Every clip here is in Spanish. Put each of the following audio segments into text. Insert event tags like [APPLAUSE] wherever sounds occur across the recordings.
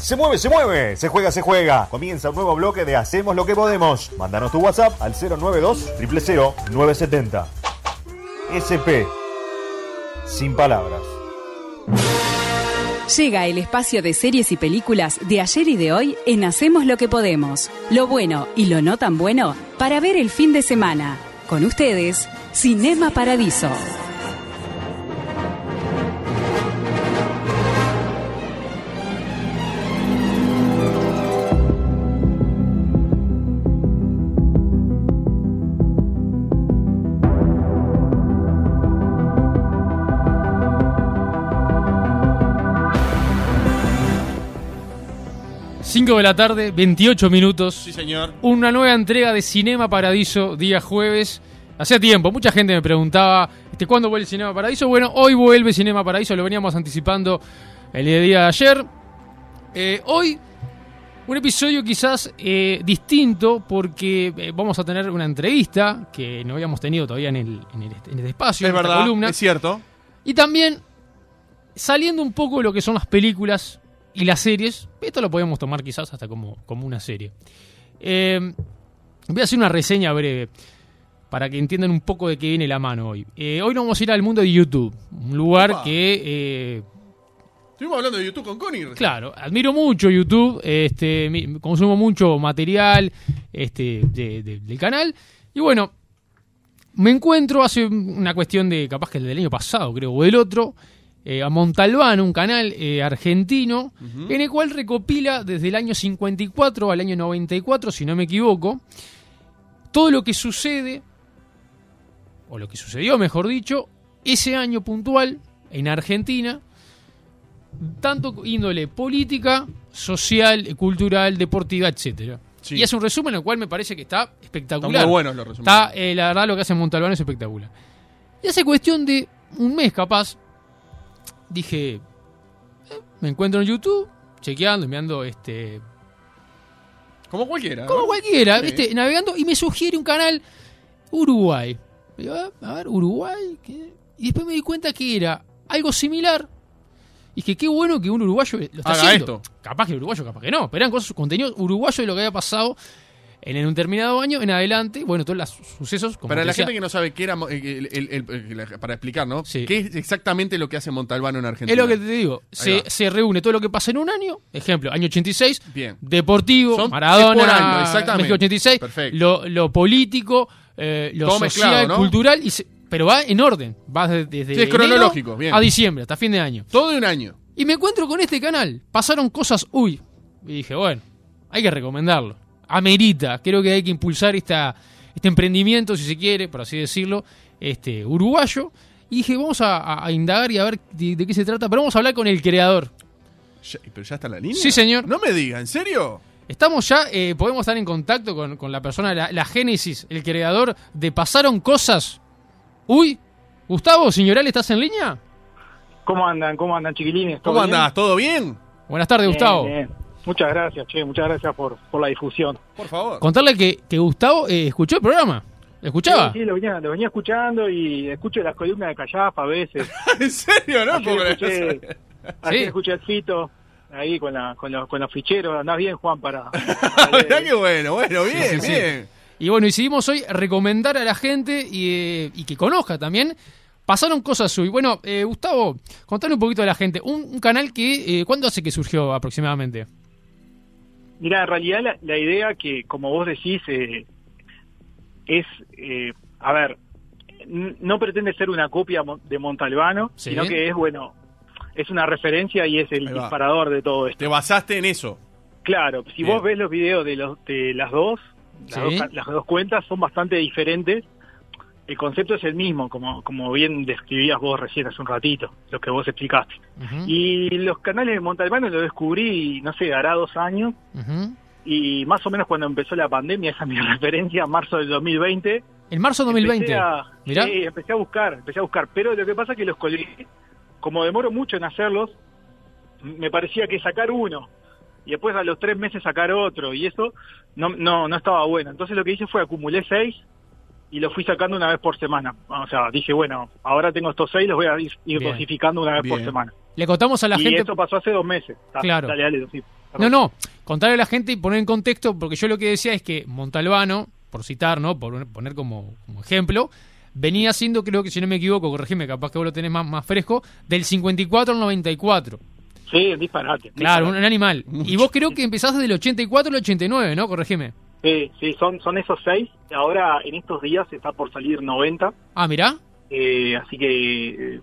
Se mueve, se mueve, se juega, se juega. Comienza un nuevo bloque de Hacemos lo que podemos. Mándanos tu WhatsApp al 092 000 970. SP. Sin palabras. Llega el espacio de series y películas de ayer y de hoy en Hacemos lo que podemos. Lo bueno y lo no tan bueno para ver el fin de semana. Con ustedes, Cinema Paradiso. 5 de la tarde, 28 minutos. Sí, señor. Una nueva entrega de Cinema Paradiso, día jueves. Hacía tiempo, mucha gente me preguntaba este, cuándo vuelve Cinema Paradiso. Bueno, hoy vuelve Cinema Paradiso, lo veníamos anticipando el día de ayer. Eh, hoy, un episodio quizás eh, distinto porque eh, vamos a tener una entrevista que no habíamos tenido todavía en el, en el, en el espacio, Es en esta verdad, columna. es cierto. Y también, saliendo un poco de lo que son las películas y las series, esto lo podemos tomar quizás hasta como, como una serie. Eh, voy a hacer una reseña breve para que entiendan un poco de qué viene la mano hoy. Eh, hoy nos vamos a ir al mundo de YouTube, un lugar Opa. que... eh, Estuvimos hablando de YouTube con Connie. recién. Claro, admiro mucho YouTube, este, consumo mucho material este, de- de- del canal. Y bueno, me encuentro hace una cuestión de, capaz que el del año pasado, creo, o del otro, eh, a Montalbano, un canal eh, argentino, en el cual recopila desde el año 54 al año 94, si no me equivoco, todo lo que sucede, o lo que sucedió, mejor dicho, ese año puntual en Argentina, tanto índole política, social, cultural, deportiva, etcétera. Sí. Y hace un resumen, el cual me parece que está espectacular. Están muy los resúmenes. Está, eh, la verdad, lo que hace Montalbán es espectacular. Y hace cuestión de un mes, capaz, dije, eh, me encuentro en YouTube, chequeando, mirando, este, Como cualquiera. ¿no? como cualquiera, Sí. ¿viste? navegando, y me sugiere un canal Uruguay. Digo, "Ah, a ver, Uruguay. ¿qué?". Y después me di cuenta que era algo similar. Y dije, qué bueno que un uruguayo lo está Haga haciendo. esto. Capaz que el uruguayo, capaz que no. Pero eran cosas, contenido uruguayo de lo que había pasado en un determinado año en adelante. Bueno, todos los sucesos. Como Para la decía, gente que no sabe qué era, mo- el- el- el- el- para explicar, ¿no? Sí. ¿Qué es exactamente lo que hace Montalbano en Argentina? Es lo que te digo. Se, se reúne todo lo que pasa en un año. Ejemplo, año 86. Bien. Deportivo, Son- Maradona, año, exactamente. México 86. Perfecto. Lo, lo político, eh, lo Todo social, mezclado, ¿no? cultural. Y se- pero va en orden. Va de- desde Sí, es cronológico, bien. a diciembre, hasta fin de año. Todo de un año. Y me encuentro con este canal. Pasaron cosas, uy. Y dije, bueno, hay que recomendarlo. Amerita. Creo que hay que impulsar esta, este emprendimiento, si se quiere, por así decirlo, este uruguayo. Y dije, vamos a, a- a indagar y a ver de, de qué se trata. Pero vamos a hablar con el creador. Ya- ¿Pero ya está en la línea? Sí, señor. No me diga, ¿en serio? Estamos ya, eh, podemos estar en contacto con, con la persona, la, la génesis, el creador de Pasaron Cosas. Uy, Gustavo, señoral, ¿estás en línea? ¿Cómo andan? ¿Cómo andan, chiquilines? ¿Todo ¿Cómo bien? andás? ¿Todo bien? Buenas tardes, Bien, Gustavo. bien. Muchas gracias, che, muchas gracias por, por la difusión. Por favor. Contarle que, que Gustavo eh, escuchó el programa. ¿Lo escuchaba? Sí, sí, lo venía, lo venía escuchando y escucho las columnas de Callafa a veces. [LAUGHS] ¿En serio? No, Ayer escuché, ayer Sí. escuché el Fito ahí con, la, con, los, con los ficheros. Andás bien, Juan, para... [LAUGHS] Mirá qué bueno, bueno, bien, Sí, sí, sí. bien. Y bueno, decidimos hoy recomendar a la gente y, eh, y que conozca también. Pasaron cosas hoy. Bueno, eh, Gustavo, contale un poquito a la gente. Un, un canal que, eh, ¿cuándo hace que surgió aproximadamente? Mira, en realidad la, la idea que, como vos decís, eh, es, eh, a ver, no pretende ser una copia de Montalbano, Sí. sino que es, bueno, es una referencia y es el disparador de todo esto. Te basaste en eso. Claro, si Bien. vos ves los videos de, los, de las dos, las, Sí. dos, las dos cuentas son bastante diferentes. El concepto es el mismo, como, como bien describías vos recién hace un ratito, lo que vos explicaste. Ujú, Y los canales de Montalbano lo descubrí, no sé, hará dos años, ujú. y más o menos cuando empezó la pandemia, [LAUGHS] esa es mi referencia, marzo del 2020. En marzo de 2020. Empecé a, Mirá. sí, empecé a buscar, empecé a buscar, pero lo que pasa es que los colgué, como demoro mucho en hacerlos, me parecía que sacar uno y después a los tres meses sacar otro y eso no, no, no estaba bueno. Entonces lo que hice fue acumulé seis y los fui sacando una vez por semana. O sea, dije, bueno, ahora tengo estos seis, los voy a ir, ir Bien. dosificando una vez por semana. Le contamos a la y gente. esto pasó hace dos meses. Claro. Dale, dale, sí. No, no, contarle a la gente y poner en contexto, porque yo lo que decía es que Montalbano, por citar, ¿no? Por poner como, como ejemplo, venía siendo, creo que si no me equivoco, corregime, capaz que vos lo tenés más, más fresco, del 54 al 94. Sí, disparate. Claro, un, disparate. un animal. Y vos creo que empezás del 84 al 89, ¿no? Corregime. Sí, sí, son, son esos seis. Ahora, en estos días, está por salir 90. Ah, mirá. Eh, así que eh,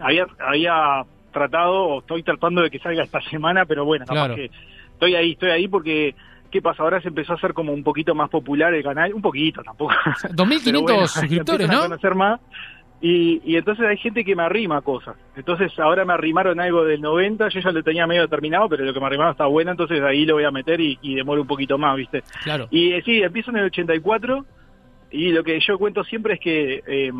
había, había tratado, o estoy tratando de que salga esta [LAUGHS] semana, pero bueno, Claro. que estoy ahí, estoy ahí porque, ¿qué pasa? Ahora se empezó a hacer como un poquito más popular el canal, un poquito tampoco. 2.500 [LAUGHS] Pero bueno, suscriptores, [LAUGHS] empiezan a ¿no? conocer más. Y, y entonces hay gente que me arrima cosas. Entonces ahora me arrimaron algo del 90, yo ya lo tenía medio terminado, pero lo que me arrimaron está bueno, entonces ahí lo voy a meter y, y demoro un poquito más, ¿viste? Claro. Y eh, sí, empiezo en el 84 y lo que yo cuento siempre es que eh,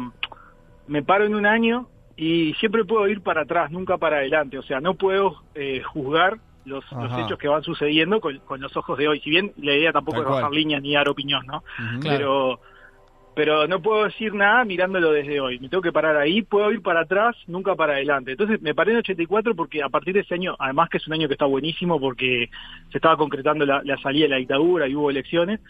me paro en un año y siempre puedo ir para atrás, nunca para adelante. O sea, no puedo eh, juzgar los, hechos que van sucediendo con, con los ojos de hoy. Si bien la idea tampoco Tal es bajar cual. líneas ni dar opinión, ¿no? Pero pero no puedo decir nada mirándolo desde hoy. Me tengo que parar ahí, puedo ir para atrás, nunca para adelante. Entonces me paré en 84 porque a partir de ese año, además que es un año que está buenísimo porque se estaba concretando la, la salida de la dictadura y hubo elecciones,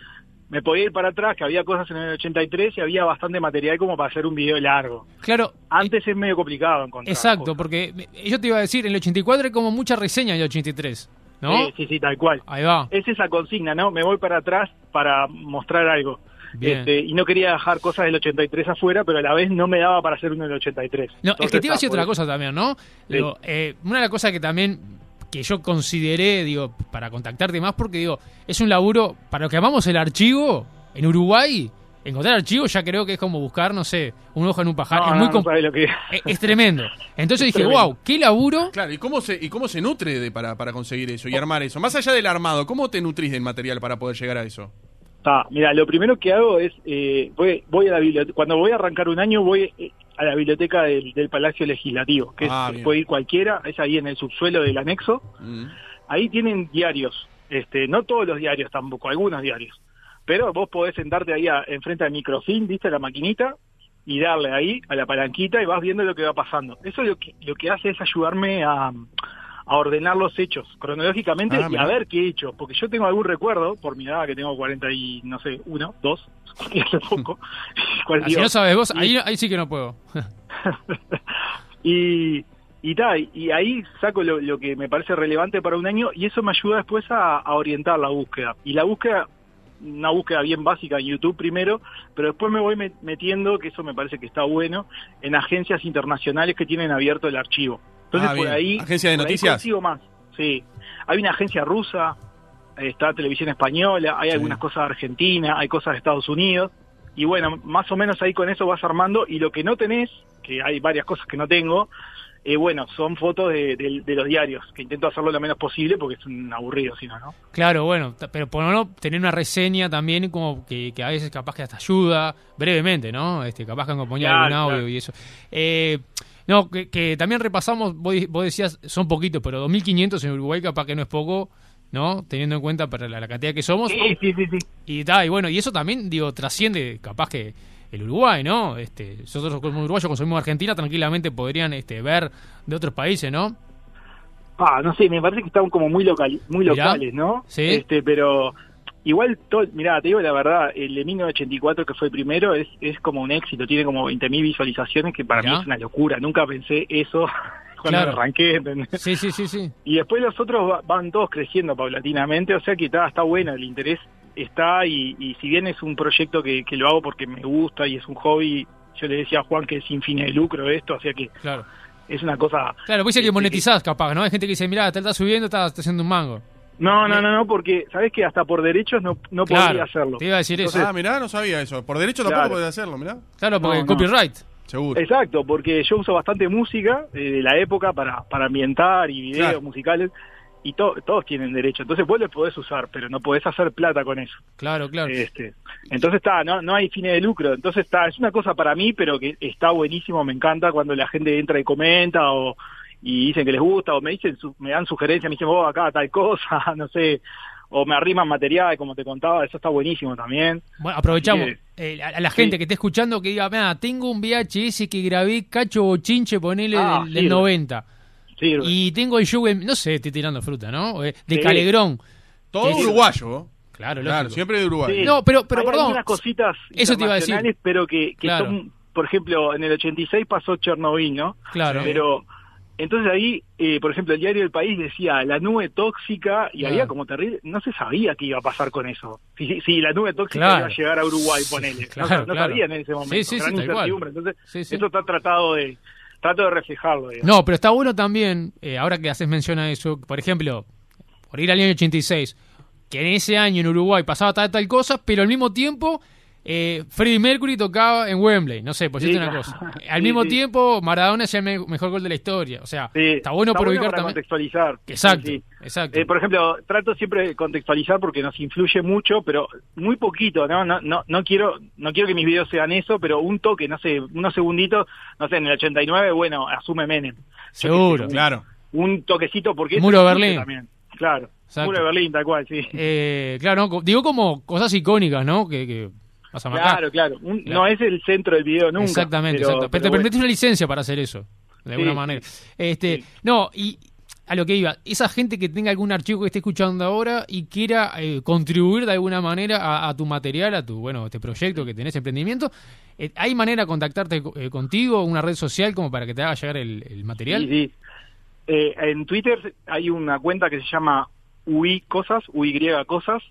me podía ir para atrás, que había cosas en el 83 y había bastante material como para hacer un video largo. Claro. Antes es medio complicado encontrar. Exacto, cosas. porque yo te iba a decir, en el 84 hay como mucha reseña del 83, ¿no? Sí, sí, sí, tal cual. Ahí va. Es esa consigna, ¿no? Me voy para atrás para mostrar algo. Este, y no quería dejar cosas del 83 afuera, pero a la vez no me daba para hacer uno del 83. No, es Entonces, que te iba a decir otra cosa también, ¿no? Sí. Digo, eh, una de las cosas que también que yo consideré, digo, para contactarte más, porque digo, es un laburo, para lo que llamamos el archivo, en Uruguay, encontrar archivos ya creo que es como buscar, no sé, un ojo en un pajar. No, es no, muy no lo que es, es tremendo. Entonces [LAUGHS] dije, tremendo. wow, qué laburo. Claro, ¿y cómo se, y cómo se nutre de, para, para conseguir eso y armar eso? Más allá del armado, ¿cómo te nutrís del material para poder llegar a eso? Mira, lo primero que hago es, eh, voy, voy a la biblioteca, cuando voy a arrancar un año voy eh, a la biblioteca del, del Palacio Legislativo, que es- Ah, bien. puede ir cualquiera, es ahí en el subsuelo del anexo, Mm. ahí tienen diarios, este, no todos los diarios tampoco, algunos diarios, pero vos podés sentarte ahí a- enfrente al microfilm, viste, la maquinita, y darle ahí a la palanquita y vas viendo lo que va pasando. Eso lo que, lo que hace es ayudarme a, a ordenar los hechos cronológicamente Ah, y a ver qué he hecho, porque yo tengo algún recuerdo, por mi edad que tengo 40 y, no sé, uno, dos, [LAUGHS] hace poco, [LAUGHS] Si 42. no sabes vos, ahí, ahí sí que no puedo. [LAUGHS] y y, ta, y ahí saco lo, lo que me parece relevante para un año y eso me ayuda después a, a orientar la búsqueda. Y la búsqueda, una búsqueda bien básica en YouTube primero, pero después me voy met- metiendo, que eso me parece que está bueno, en agencias internacionales que tienen abierto el archivo. Entonces Ah, por ahí... ¿Agencia de por ahí noticias? consigo más, sí. Hay una agencia rusa, está Televisión Española, hay Sí. algunas cosas de Argentina, hay cosas de Estados Unidos. Y bueno, más o menos ahí con eso vas armando. Y lo que no tenés, que hay varias cosas que no tengo, eh, bueno, son fotos de, de- de los diarios, que intento hacerlo lo menos posible porque es un aburrido, si no, ¿no? Claro, bueno, pero por lo menos tener una reseña también como que, que a veces capaz que hasta ayuda, brevemente, ¿no? Este, capaz que acompañar Claro, algún audio claro. y eso. Eh, no, que, que también repasamos, vos, vos decías, son poquitos, pero 2.500 en Uruguay capaz que no es poco, ¿no? Teniendo en cuenta para la, la cantidad que somos. Sí, sí, sí, sí. Y, ta, y bueno, y eso también, digo, trasciende capaz que el Uruguay, ¿no? Este, nosotros como uruguayos consumimos Argentina, tranquilamente podrían este, ver de otros países, ¿no? Ah, no sé, me parece que están como muy local, muy Mirá. locales, ¿no? Sí. Este, pero igual, todo, mirá, te digo la verdad, el de 1984 que fue el primero es, es como un éxito, tiene como 20.000 visualizaciones, que para Mirá. mí es una locura, nunca pensé eso [LAUGHS] cuando Claro. arranqué, ¿entendés? Sí, sí, sí, sí. Y después los otros va- van todos creciendo paulatinamente, o sea que está, está bueno, el interés está y, y si bien es un proyecto que, que lo hago porque me gusta y es un hobby, yo le decía a Juan que es sin fines de lucro esto, o sea que Claro. es una cosa... Claro, pues dice que Este, monetizás capaz, ¿no? Hay gente que dice, mira, te estás subiendo, estás, estás haciendo un mango. No, no, no, no, porque sabes que hasta por derechos no, no Claro, podría hacerlo. te iba a decir eso. ah, mirá, no sabía eso. Por derecho tampoco Claro. podés hacerlo, mirá. Claro, porque no, no. copyright. Seguro. Exacto, porque yo uso bastante música eh, de la época para, para ambientar y videos Claro. musicales y to- todos tienen derecho. Entonces vos los podés usar, pero no podés hacer plata con eso. Claro, claro. Este, entonces está, no, no hay fines de lucro. Entonces está, es una cosa para mí, pero que está buenísimo, me encanta cuando la gente entra y comenta o y dicen que les gusta o me dicen su- me dan sugerencias, me dicen, "Oh, acá tal cosa", [LAUGHS] no sé, o me arriman material, como te contaba, eso está buenísimo también. Bueno, aprovechamos eh, a, a la gente Sí. que esté escuchando que diga, mira, tengo un VHS que grabé Cacho Bochinche, ponele Ah, del, del sirve. 90. Sirve. Y tengo el en- no sé, estoy tirando fruta, ¿no? Eh, De Sí. Calegrón. Todo Sí. uruguayo. Claro, Claro, lógico. siempre de Uruguay. Sí. No, pero, pero Hay perdón. algunas cositas Eso te iba a decir. pero que, que Claro. son, por ejemplo, en el 86 pasó Chernobyl, ¿no? Claro. Pero entonces ahí, eh, por ejemplo, el diario del país decía la nube tóxica y Claro. había como terrible, no se sabía qué iba a pasar con eso. Si, si- si la nube tóxica Claro. iba a llegar a Uruguay, ponele. Claro, no, no claro. sabían en ese momento. Sí, sí, gran incertidumbre. Entonces, Sí, sí. eso está tratado de, trato de reflejarlo. digamos. No, pero está bueno también, eh, ahora que haces mención a eso, por ejemplo, por ir al año 86, que en ese año en Uruguay pasaba tal, tal cosa, pero al mismo tiempo eh, Freddie Mercury tocaba en Wembley, no sé, por Sí, decirte una cosa. [LAUGHS] Al sí, mismo sí. tiempo Maradona hacía el me- mejor gol de la historia, o sea, Sí, está bueno por ubicar para también. contextualizar. Exacto, Sí, sí. Exacto. Eh, por ejemplo, trato siempre de contextualizar porque nos influye mucho, pero muy poquito, ¿no? No, no, no quiero, no quiero que mis videos sean eso, pero un toque, no sé, unos segunditos, no sé, en el 89, bueno, asume Menem. Seguro. Claro. Un toquecito porque Muro de Berlín. También. Claro. Exacto. Muro de Berlín, tal cual, sí. Eh, claro, no, digo como cosas icónicas, ¿no? Que, que. Claro, claro. Un- Claro. No es el centro del video nunca. Exactamente, pero, exacto. Pero, pero te bueno. una licencia para hacer eso, de alguna Sí, manera. sí. Este, Sí. no, y a lo que iba, esa gente que tenga algún archivo que esté escuchando ahora y quiera eh, contribuir de alguna manera a, a tu material, a tu, bueno, este proyecto que tenés, emprendimiento, eh, ¿hay manera de contactarte eh, contigo, una red social como para que te haga llegar el, el material? Sí, sí. Eh, en Twitter hay una cuenta que se llama UI Cosas, UY Cosas.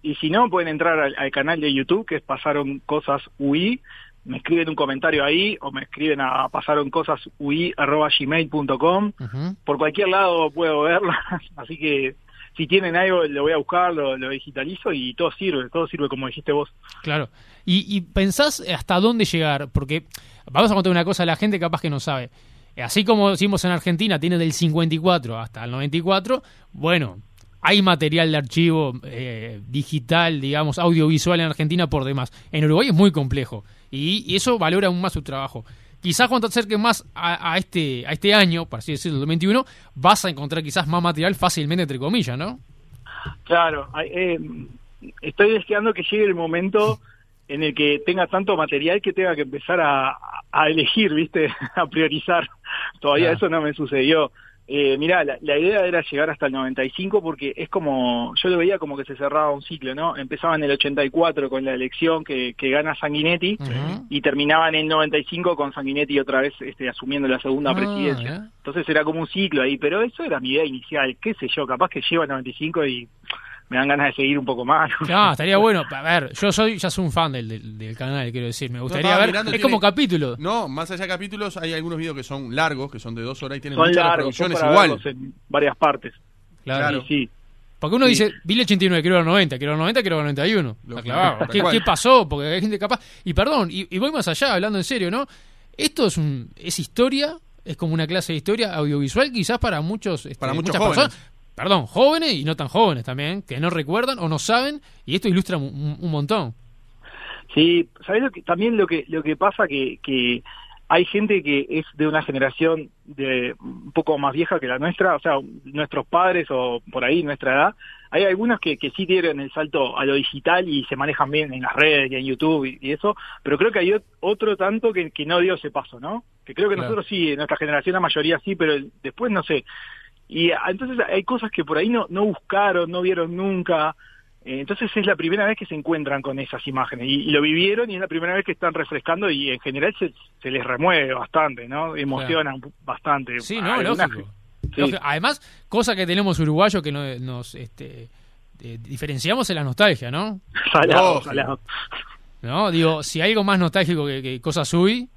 Y si no, pueden entrar al, al canal de YouTube, que es Pasaron Cosas UI, me escriben un comentario ahí, o me escriben a pasaroncosasui.gmail.com. Ujú. Por cualquier lado puedo verlo, [LAUGHS] así que si tienen algo, lo voy a buscar, lo, lo digitalizo y todo sirve, todo sirve como dijiste vos. Claro. Y, y pensás hasta dónde llegar, porque vamos a contar una cosa a la gente capaz que no sabe. Así como decimos en Argentina, tiene del 54 hasta el 94, bueno, hay material de archivo eh, digital, digamos, audiovisual en Argentina por demás. En Uruguay es muy complejo y, y eso valora aún más su trabajo. Quizás cuando te acerques más a, a este, a este año, por así decirlo, el 2021, vas a encontrar quizás más material fácilmente, entre comillas, ¿no? Claro, eh, estoy deseando que llegue el momento en el que tenga tanto material que tenga que empezar a, a elegir, ¿viste? [LAUGHS] A priorizar. Todavía Claro. eso no me sucedió. Eh, mirá, la, la idea era llegar hasta el 95 porque es como, yo lo veía como que se cerraba un ciclo, ¿no? Empezaba en el 84 con la elección que, que gana Sanguinetti y terminaba en el 95 con Sanguinetti otra vez este, asumiendo la segunda Ah, presidencia. Entonces era como un ciclo ahí, pero eso era mi idea inicial, qué sé yo, capaz que lleva el 95 y me dan ganas de seguir un poco más. No, [LAUGHS] estaría bueno. A ver, yo soy ya soy un fan del, del, del canal, quiero decir. Me gustaría ver. mirando, es tiene- como capítulo. No, más allá de capítulos, hay algunos videos que son largos, que son de dos horas y tienen Son muchas largos, son reproducciones igual. en varias partes. Claro. Claro. Sí, sí. Porque uno Sí. dice, vi el 89, quiero el 90, quiero el 90, quiero el 91. Está Lógico, clavado. ¿Qué, pasó? Porque hay gente capaz. Y perdón, y, y voy más allá, hablando en serio, ¿no? Esto es, un, es historia, es como una clase de historia audiovisual, quizás para muchos. este, Para muchos muchas jóvenes. personas. Perdón, jóvenes y no tan jóvenes también, que no recuerdan o no saben, y esto ilustra un, montón. Sí, ¿sabés lo que, también lo que, lo que pasa que, que hay gente que es de una generación de un poco más vieja que la nuestra, o sea, nuestros padres o por ahí nuestra edad, hay algunos que, que sí dieron el salto a lo digital y se manejan bien en las redes y en YouTube y, y eso, pero creo que hay ot- otro tanto que, que no dio ese paso, ¿no? Que creo que Claro. nosotros sí, nuestra generación la mayoría sí, pero después no sé. Y ah, entonces hay cosas que por ahí no, no buscaron, no vieron nunca. Eh, Entonces es la primera vez que se encuentran con esas imágenes y, y lo vivieron y es la primera vez que están refrescando y en general se, se les remueve bastante, ¿no? Emociona un- bastante. Sí, no, Algunas- lógico. Sí. Lógico. Además, cosa que tenemos uruguayos que no- nos este, eh, diferenciamos en la nostalgia, ¿no? Salado, salado. ¿No? Digo, si hay algo más nostálgico que, que Cosas Sui,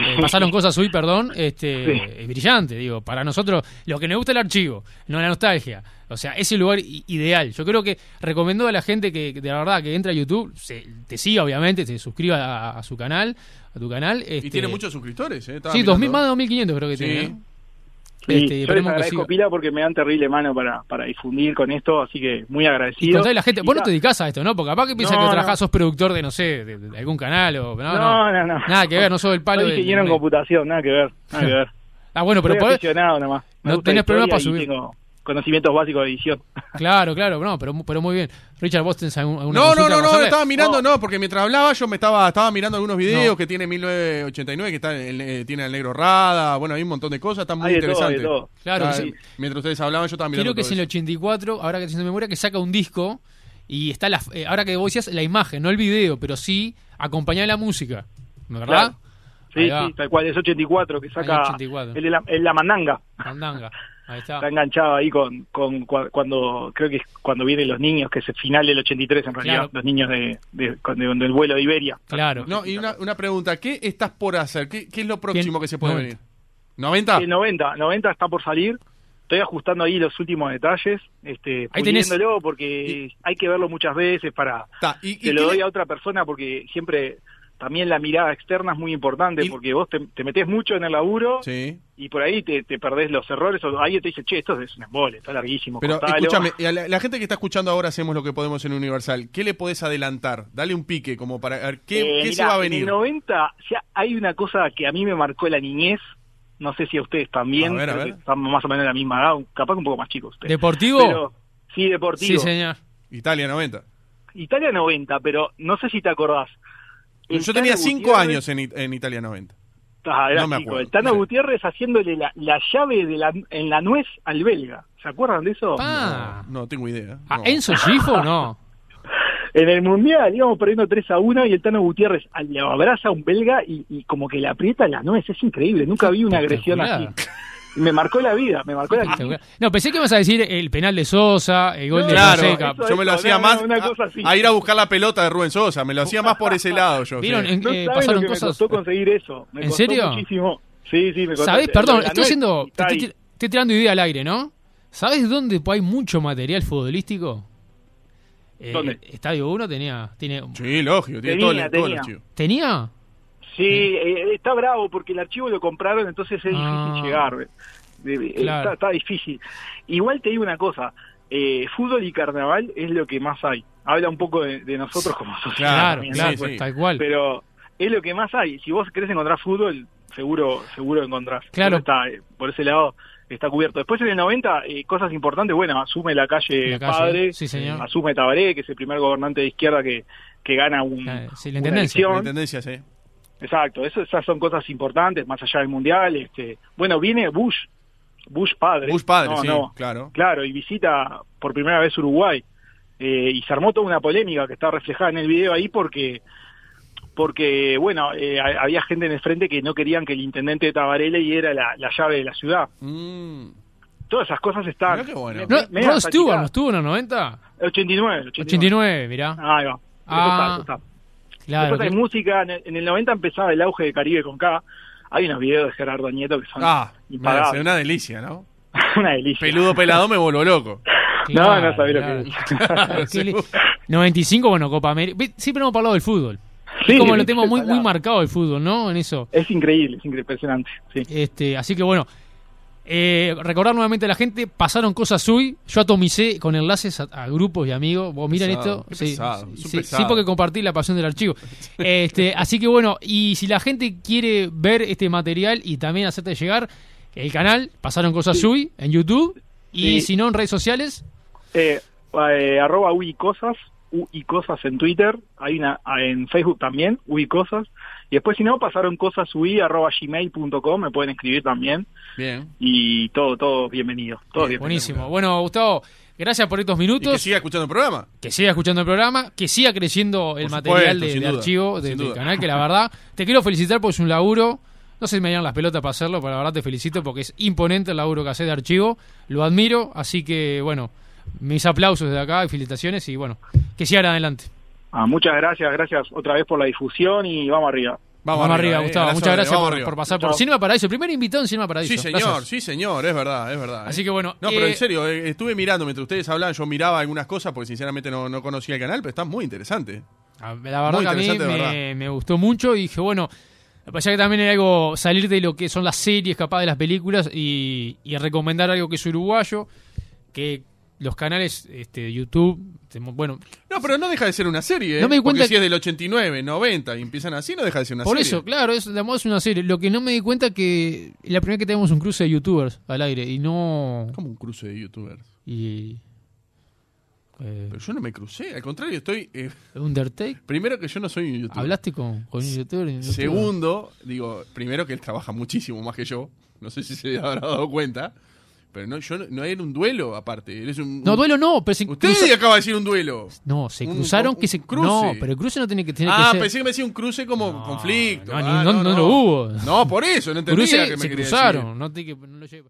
eh, pasaron Cosas Sui, perdón, este, Sí. es brillante, digo, para nosotros, lo que nos gusta el archivo, no la nostalgia, o sea, es el lugar i- ideal. Yo creo que recomiendo a la gente que, de la verdad que entra a YouTube, se, te siga obviamente, se suscriba a, a su canal, a tu canal. Y este, tiene muchos suscriptores, ¿eh? Estaba Sí, mirando. 2000, más de 2500 creo que Sí. tiene. ¿no? Este, yo les que agradezco pila porque me dan terrible mano para, para difundir con esto, así que muy Y agradecido. a la gente, Y vos no te dedicás a esto, ¿no? Porque capaz que piensa No, que no. trabajás, sos productor de, no sé, de, de algún canal o... No, no. No, no, no. Nada que ver, no sos el palo Soy ingeniero en del- computación, nada que ver, nada que [LAUGHS] ver. Ah, bueno, pero Soy podés- nomás. Me no tenés problema para y subir. Tengo, conocimientos básicos de edición. Claro, claro, no, pero, pero muy bien. Richard, ¿vos tenés algún- alguna No, no, no, no, estaba mirando, No. no, porque mientras hablaba yo me estaba, estaba mirando algunos videos No. que tiene 1989, que está el- eh, tiene al negro Rada, bueno, hay un montón de cosas, están muy Hay de todo, interesantes. de todo. Claro, sí. Mientras ustedes hablaban yo estaba mirando Creo que es todo en el eso. 84, ahora que estoy haciendo memoria, que saca un disco y está la, eh, ahora que vos decías la imagen, no el video, pero sí acompañada la música, ¿no es ¿verdad? Sí, sí, tal cual, es 84 que saca 84. el de la, el la mandanga. Mandanga. Ahí está. Está enganchado ahí con, con cua- cuando, creo que es cuando vienen los niños, que es el final del 83 en realidad, Claro. los niños de, de- con- de- del vuelo de Iberia. Claro. No, y una, una pregunta, ¿qué estás por hacer? ¿Qué, qué es lo próximo que se puede 90. venir? ¿90? El 90, 90 está por salir. Estoy ajustando ahí los últimos detalles, este, Ahí tenés- puliéndolo porque hay que verlo muchas veces para Ta, y, y que lo doy a otra persona porque siempre también la mirada externa es muy importante Y- porque vos te, te metés mucho en el laburo Sí. y por ahí te, te perdés los errores o alguien te dice, che, esto es un embole, está larguísimo. Pero cortalo". escúchame, y a la, la gente que está escuchando ahora hacemos lo que podemos en Universal. ¿Qué le podés adelantar? Dale un pique como para ver qué, Eh, qué se va a En venir. el 90 o sea, hay una cosa que a mí me marcó la niñez, no sé si a ustedes también, A ver, a ver. estamos más o menos en la misma edad, capaz que un poco más chicos ustedes. ¿Deportivo? Pero, sí, deportivo. sí, señor. Italia 90. Italia 90, pero no sé si te acordás. El Yo tenía Tano 5 Gutiérrez- años en, en Italia 90. Ah, era No me chico. acuerdo. El Tano Sí. Gutiérrez haciéndole la, la llave de la, en la nuez al belga. ¿Se acuerdan de eso? Ah, No, no tengo idea. ¿A No. Enzo Gifo no? [LAUGHS] En el Mundial íbamos perdiendo 3 a 1 y el Tano Gutiérrez le abraza a un belga y, y como que le aprieta la nuez. Es increíble. Nunca vi una agresión así. Me marcó la vida, me marcó la vida. Espectacular. No, pensé que ibas a decir el penal de Sosa, el gol No, de Claro, Fonseca. eso- yo me lo hacía no, más una a- cosa así. a, ir a buscar la pelota de Rubén Sosa. Me lo hacía más por ese lado yo. ¿Vieron? sí. En- No eh, pasaron lo que cosas. me costó conseguir eso. Me ¿En costó serio? muchísimo. Sí, sí, me costó. ¿Sabés? Perdón, estoy haciendo. Te estoy, estoy tirando idea al aire, ¿no? ¿Sabés dónde hay mucho material futbolístico? Eh, ¿Dónde? Estadio 1 tenía. Tiene, Sí, lógico. Tiene Tenía, todo el, todo el tenía. ¿Tenía? Sí, eh, está bravo porque el archivo lo compraron, entonces es difícil Ah. llegar. De- Claro. está, está difícil. Igual te digo una cosa, eh, fútbol y carnaval es lo que más hay. Habla un poco de, de nosotros como sociedad. Claro, también, claro, ¿no? sí, tal cual. Pero es lo que más hay. Si vos querés encontrar fútbol, seguro seguro encontrás. Claro. Está, eh, por ese lado está cubierto. Después en el 90, eh, cosas importantes, bueno, asume la calle, La calle, Padre, sí, señor. asume Tabaré, que es el primer gobernante de izquierda que, que gana un, sí, la una intendencia. elección. La tendencia, sí. Exacto, eso, esas son cosas importantes, más allá del mundial. Este, bueno, viene Bush, Bush padre. Bush padre, No, sí, no. claro. Claro, y visita por primera vez Uruguay. Eh, y se armó toda una polémica que está reflejada en el video ahí porque, porque bueno, eh, ha- había gente en el frente que no querían que el intendente de Tabaré le diera la, la llave de la ciudad. Mm. Todas esas cosas están. Mirá qué bueno. me- ¿No, me- Rod medias Stewart no estuvo en los 90? 89, 89. 89, mirá. Ahí va. Eso Ah, está, eso está. Claro. Después hay que- música, en el, en el 90 empezaba el auge de Caribe con K. Hay unos videos de Gerardo Nieto que son Ah, impagables. una delicia, ¿no? [LAUGHS] una delicia. Peludo pelado me vuelvo loco. No, no sabés lo que es. [LAUGHS] [LAUGHS] Qué li- 95, bueno, Copa América. Siempre hemos hablado del fútbol. Sí, es como lo tenemos muy, muy marcado el fútbol, ¿no? En eso. Es increíble, es impresionante. Sí. Este, así que bueno, eh, recordar nuevamente a la gente, pasaron cosas hoy, yo atomicé con enlaces a, a grupos y amigos, vos miren Pesado, esto, sí, pesado, sí, porque compartí la pasión del archivo. Este, [LAUGHS] así que bueno, y si la gente quiere ver este material y también hacerte llegar el canal, pasaron cosas hoy en YouTube. Y Sí. si no en redes sociales, Eh, eh, arroba uicosas, uicosas en Twitter, hay una en Facebook también, uicosas. Y después si no, pasaron cosas gmail.com, me pueden escribir también. Bien. Y todo, todo bienvenido. Todo bienvenido. buenísimo. Bueno, Gustavo, gracias por estos Y minutos. que siga escuchando el programa. que siga escuchando el programa, que siga creciendo el Por material supuesto, de, sin de duda, archivo de- del canal, que la verdad te quiero felicitar porque es un laburo. No sé si me dieron las pelotas para hacerlo, pero la verdad te felicito porque es imponente el laburo que haces de archivo. Lo admiro, así que bueno, mis aplausos desde acá y felicitaciones y bueno, que sigan adelante. Ah, muchas gracias, gracias otra vez por la difusión y vamos arriba. Vamos, arriba, eh, Gustavo. Muchas gracias por, arriba. por pasar por. Cinema Paraíso. Primer invitado en Cinema Paraíso. Sí, señor, Gracias. sí, señor, es verdad, es verdad. Así eh. que bueno, No, pero eh, en serio, eh, estuve mirando mientras ustedes hablaban, yo miraba algunas cosas porque sinceramente no, no conocía el canal, pero está muy interesante. Ah, La verdad Muy que a mí me, me gustó mucho y dije, bueno, me parecía que también era algo salir de lo que son las series, capaz de las películas y, y recomendar algo que es uruguayo, que los canales este, de YouTube, bueno, No, pero no deja de ser una serie. ¿eh? No me di Porque cuenta si es del 89, 90 y empiezan así, no deja de ser una por serie. eso, claro, es, la moda es una serie. Lo que no me di cuenta que la primera que tenemos un cruce de YouTubers al aire y no... Como un cruce de youtubers. Y, eh, Pero yo no me crucé, al contrario, estoy. eh, Undertake, primero que yo no soy un youtuber. ¿hablaste con, con un YouTuber? y un YouTuber? Segundo, digo, primero que él trabaja muchísimo más que yo. No sé si se habrá dado cuenta. Pero no, yo no, no era un duelo aparte. Eres un, No, duelo no, pero se Usted cruza- acaba de decir un duelo. No, se cruzaron un que se... cruce. No, pero el cruce no tiene que tener Ah, que ser... pensé que me decía un cruce como No, conflicto. no, Ah, no- no lo hubo. No, por eso, no entendía Cruce que me se cruzaron, decir. no, te, que, no lo lleve-